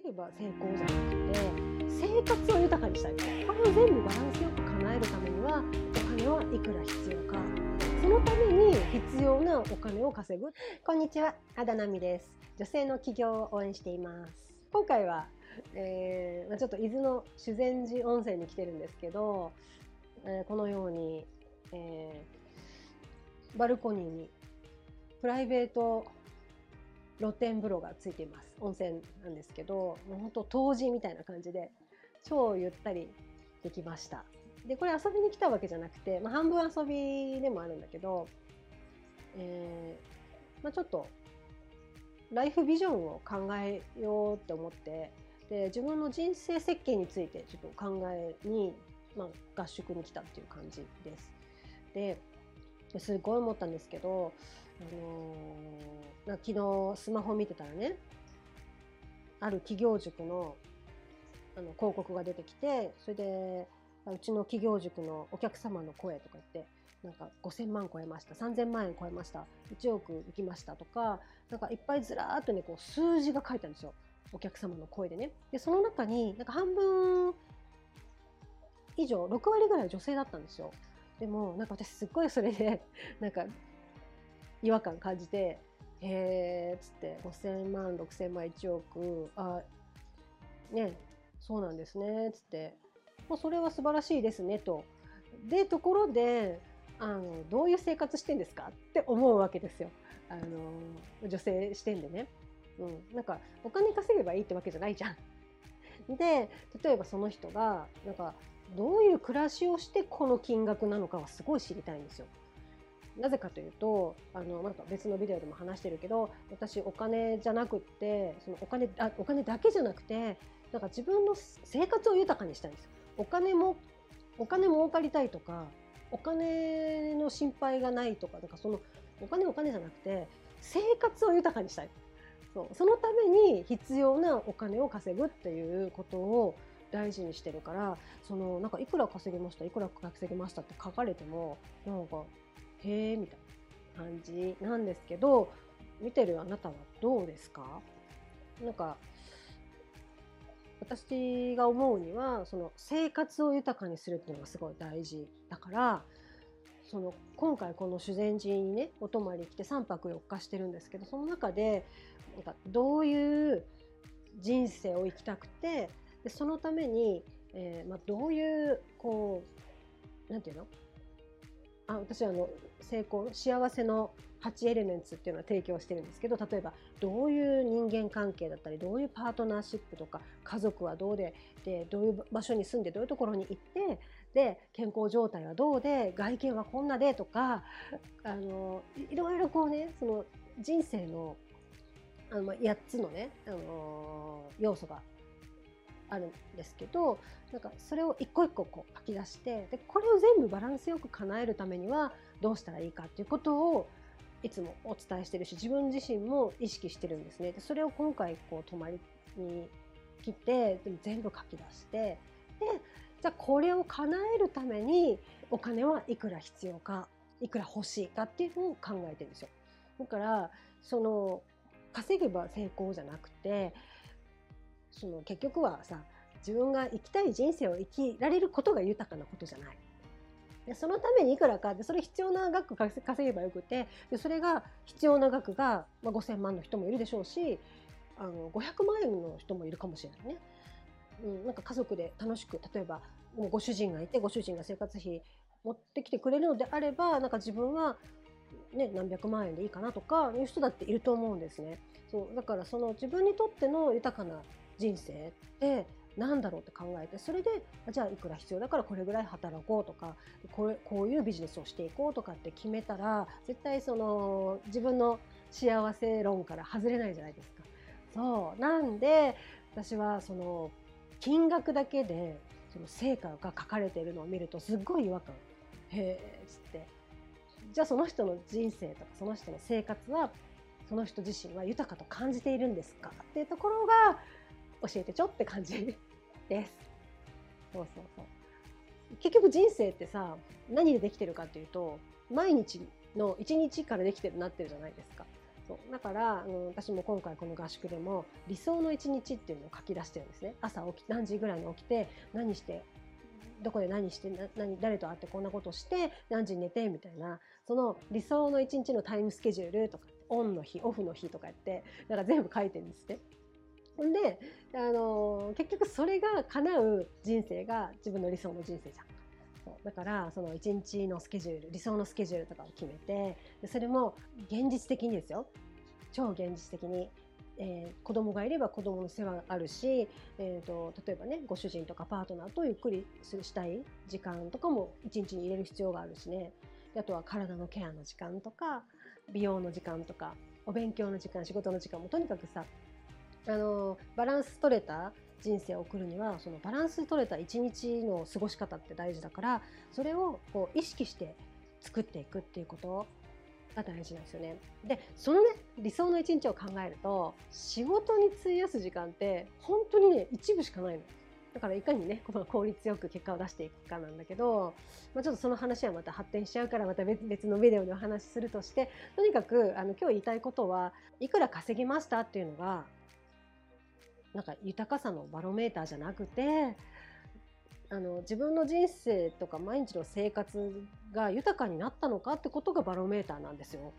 稼げば成功じゃなくて生活を豊かにしたい。これを全部バランスよく叶えるためにはお金はいくら必要か。そのために必要なお金を稼ぐ。こんにちは肌奈美です。女性の起業を応援しています。今回は、えー、ちょっと伊豆の修善寺温泉に来てるんですけど、えー、このように、えー、バルコニーにプライベート露天風呂がついています温泉なんですけどもうほんと湯治みたいな感じで超ゆったりできましたでこれ遊びに来たわけじゃなくて、まあ、半分遊びでもあるんだけど、えーまあ、ちょっとライフビジョンを考えようって思ってで自分の人生設計についてちょっと考えに、まあ、合宿に来たっていう感じです。ですごい思ったんですけどあのー、昨日スマホ見てたらねある企業塾のあの広告が出てきてそれでうちの企業塾のお客様の声とか言ってなんか5000万超えました3000万円超えました1億いきましたとかなんかいっぱいずらーっとねこう数字が書いてあるんですよお客様の声でね。でその中になんか半分以上6割ぐらい女性だったんですよ。でもなんか私すっごいそれでなんか違和感感じてへえっつって5000万6000万1億あねそうなんですねっつって。もうそれは素晴らしいですねと。でところであのどういう生活してんですか？って思うわけですよ。あの女性視点でね、うん、なんかお金稼げばいいってわけじゃないじゃん。で例えばその人がなんかどういう暮らしをしてこの金額なのかはすごい知りたいんですよ。なぜかというとあのなんか別のビデオでも話してるけど私お金じゃなくってそのお金あお金だけじゃなくてなんか自分の生活を豊かにしたいんですよ。お金もお金儲かりたいとかお金の心配がないとかなんかそのお金お金じゃなくて生活を豊かにしたいそうそのために必要なお金を稼ぐっていうことを大事にしてるからそのなんかいくら稼げましたいくら稼げましたって書かれてもなんかへえみたいな感じなんですけど見てるあなたはどうですか？なんか私が思うにはその生活を豊かにするっていうのがすごい大事だからその今回この修善寺にねお泊まり来て3泊4日してるんですけどその中でなんかどういう人生を生きたくてでそのために、えーまあ、どういうこうなんていうの？あ私はあの成功幸せの8エレメンツっていうのを提供してるんですけど例えばどういう人間関係だったりどういうパートナーシップとか家族はどうででどういう場所に住んでどういうところに行ってで健康状態はどうで外見はこんなでとかあのいろいろこうねその人生のあの8つのね、あの要素があるんですけどなんかそれを一個一個こう書き出してでこれを全部バランスよく叶えるためにはどうしたらいいかっていうことをいつもお伝えしてるし自分自身も意識してるんですね。でそれを今回こう泊まりに来てでも全部書き出してでじゃあこれを叶えるためにお金はいくら必要かいくら欲しいかっていうのを考えてるんですよ。だからその稼げば成功じゃなくてその結局はさ自分が生きたい人生を生きられることが豊かなことじゃない。でそのためにいくらかでそれ必要な額稼げばよくてでそれが必要な額が、まあ、5,000万の人もいるでしょうしあの500万円の人もいるかもしれないね。うん、なんか家族で楽しく例えばご主人がいてご主人が生活費持ってきてくれるのであればなんか自分は、ね、何百万円でいいかなとかいう人だっていると思うんですね。そうだからその自分にとっての豊かな人生って何だろうって考えてそれでじゃあいくら必要だからこれぐらい働こうとかこうこういうビジネスをしていこうとかって決めたら絶対その自分の幸せ論から外れないじゃないですか。そう。なんで私はその金額だけでその成果が書かれているのを見るとすっごい違和感。へえっつって。じゃあその人の人生とかその人の生活はその人自身は豊かと感じているんですかっていうところが教えてちょって感じ です。そうそうそう。結局人生ってさ、何でできてるかっていうと、毎日の一日からできてるなってるじゃないですか。そうだから、うん、私も今回この合宿でも理想の一日っていうのを書き出してるんですね朝起き何時ぐらいに起きて何してどこで何してな何誰と会ってこんなことして何時に寝てみたいなその理想の一日のタイムスケジュールとかオンの日オフの日とかやってなんか全部書いてるんですね。ほんで、あのー結局それが叶う人生が自分の理想の人生じゃん。そう。だからその一日のスケジュール理想のスケジュールとかを決めてそれも現実的にですよ。超現実的に、えー子供がいれば子供の世話があるし、えー、と例えばねご主人とかパートナーとゆっくりするしたい時間とかも一日に入れる必要があるしね。あとは体のケアの時間とか美容の時間とかお勉強の時間仕事の時間もとにかくさあのバランス取れた人生を送るにはそのバランス取れた一日の過ごし方って大事だからそれをこう意識して作っていくっていうことが大事なんですよね。でそのね理想の一日を考えると仕事に費やす時間って本当にね一部しかないの。だからいかにね効率よく結果を出していくかなんだけど、まあ、ちょっとその話はまた発展しちゃうからまた別別のビデオでお話しするとしてとにかくあの今日言いたいことはいくら稼ぎましたっていうのがなんか豊かさのバロメーターじゃなくてあの自分の人生とか毎日の生活が豊かになったのかってことがバロメーターなんですよ。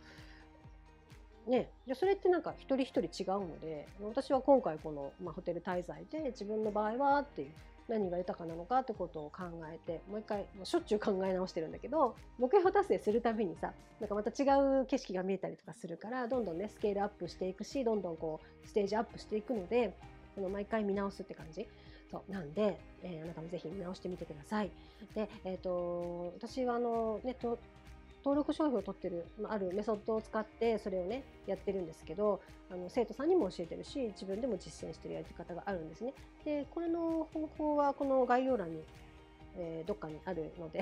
ね、それってなんか一人一人違うので私は今回この、まあ、ホテル滞在で自分の場合はっていう何が豊かなのかってことを考えてもう一回もうしょっちゅう考え直してるんだけど目標達成するたびにさなんかまた違う景色が見えたりとかするからどんどんねスケールアップしていくしどんどんこうステージアップしていくのでその毎回見直すって感じ？そうなんで、えーあなたもぜひ見直してみてください。で、えっ、と私はあのねと登録商標を取ってるまああるメソッドを使ってそれをねやってるんですけどあの生徒さんにも教えてるし自分でも実践してるやり方があるんですね。でこれの方法はこの概要欄に、えーどっかにあるので、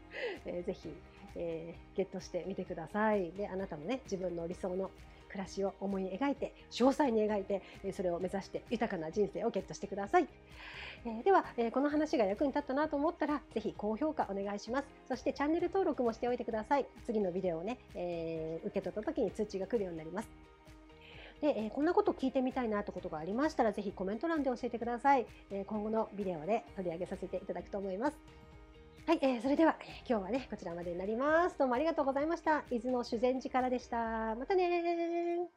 えーぜひ、えーゲットしてみてください。であなたもね自分の理想の暮らしを思い描いて詳細に描いてえそれを目指して豊かな人生をゲットしてください。えーでは、えーこの話が役に立ったなと思ったらぜひ高評価お願いします。そしてチャンネル登録もしておいてください。次のビデオをね、えー受け取った時に通知が来るようになります。で、えーこんなこと聞いてみたいなってことがありましたらぜひコメント欄で教えてください。えー今後のビデオで取り上げさせていただくと思います。はい、えーそれでは今日はねこちらまでになります。どうもありがとうございました。伊豆の修善寺からでした。またねー。